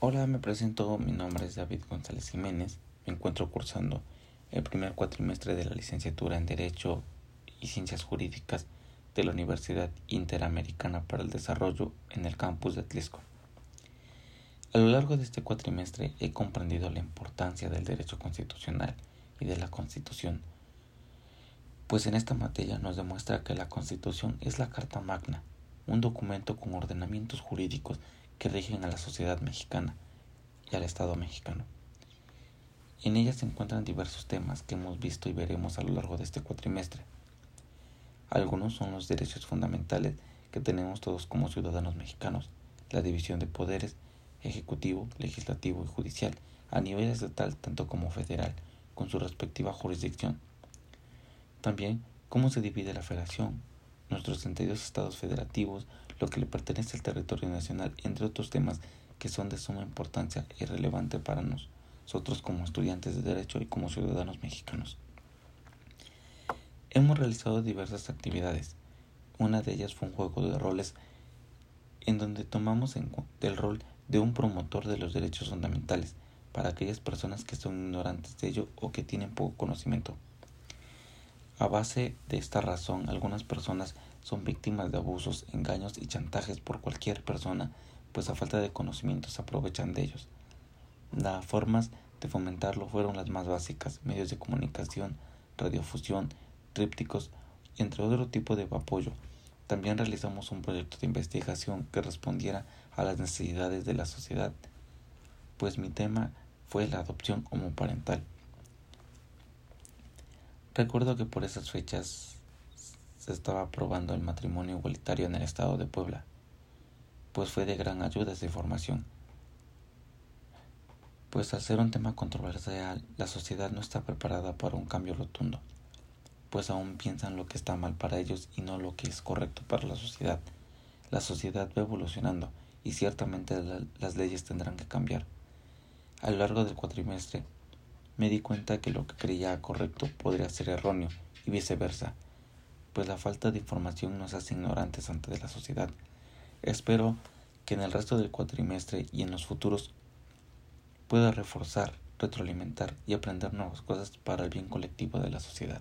Hola, me presento, mi nombre es David González Jiménez, me encuentro cursando el primer cuatrimestre de la licenciatura en Derecho y Ciencias Jurídicas de la Universidad Interamericana para el Desarrollo en el campus de Atlisco. A lo largo de este cuatrimestre he comprendido la importancia del derecho constitucional y de la Constitución, pues en esta materia nos demuestra que la Constitución es la Carta Magna, un documento con ordenamientos jurídicos que rigen a la sociedad mexicana y al Estado mexicano. En ella se encuentran diversos temas que hemos visto y veremos a lo largo de este cuatrimestre. Algunos son los derechos fundamentales que tenemos todos como ciudadanos mexicanos, la división de poderes, ejecutivo, legislativo y judicial, a nivel estatal tanto como federal, con su respectiva jurisdicción. También cómo se divide la federación, nuestros 32 estados federativos, lo que le pertenece al territorio nacional, entre otros temas que son de suma importancia y relevante para nosotros como estudiantes de Derecho y como ciudadanos mexicanos. Hemos realizado diversas actividades. Una de ellas fue un juego de roles en donde tomamos el rol de un promotor de los derechos fundamentales para aquellas personas que son ignorantes de ello o que tienen poco conocimiento. A base de esta razón, algunas personas son víctimas de abusos, engaños y chantajes por cualquier persona, pues a falta de conocimiento se aprovechan de ellos. Las formas de fomentarlo fueron las más básicas, medios de comunicación, radiofusión, trípticos, entre otro tipo de apoyo. También realizamos un proyecto de investigación que respondiera a las necesidades de la sociedad, pues mi tema fue la adopción homoparental. Recuerdo que por esas fechas se estaba aprobando el matrimonio igualitario en el estado de Puebla, pues fue de gran ayuda esa información. Pues al ser un tema controversial, la sociedad no está preparada para un cambio rotundo, pues aún piensan lo que está mal para ellos y no lo que es correcto para la sociedad. La sociedad va evolucionando y ciertamente las leyes tendrán que cambiar. A lo largo del cuatrimestre me di cuenta que lo que creía correcto podría ser erróneo y viceversa, pues la falta de información nos hace ignorantes ante la sociedad. Espero que en el resto del cuatrimestre y en los futuros pueda reforzar, retroalimentar y aprender nuevas cosas para el bien colectivo de la sociedad.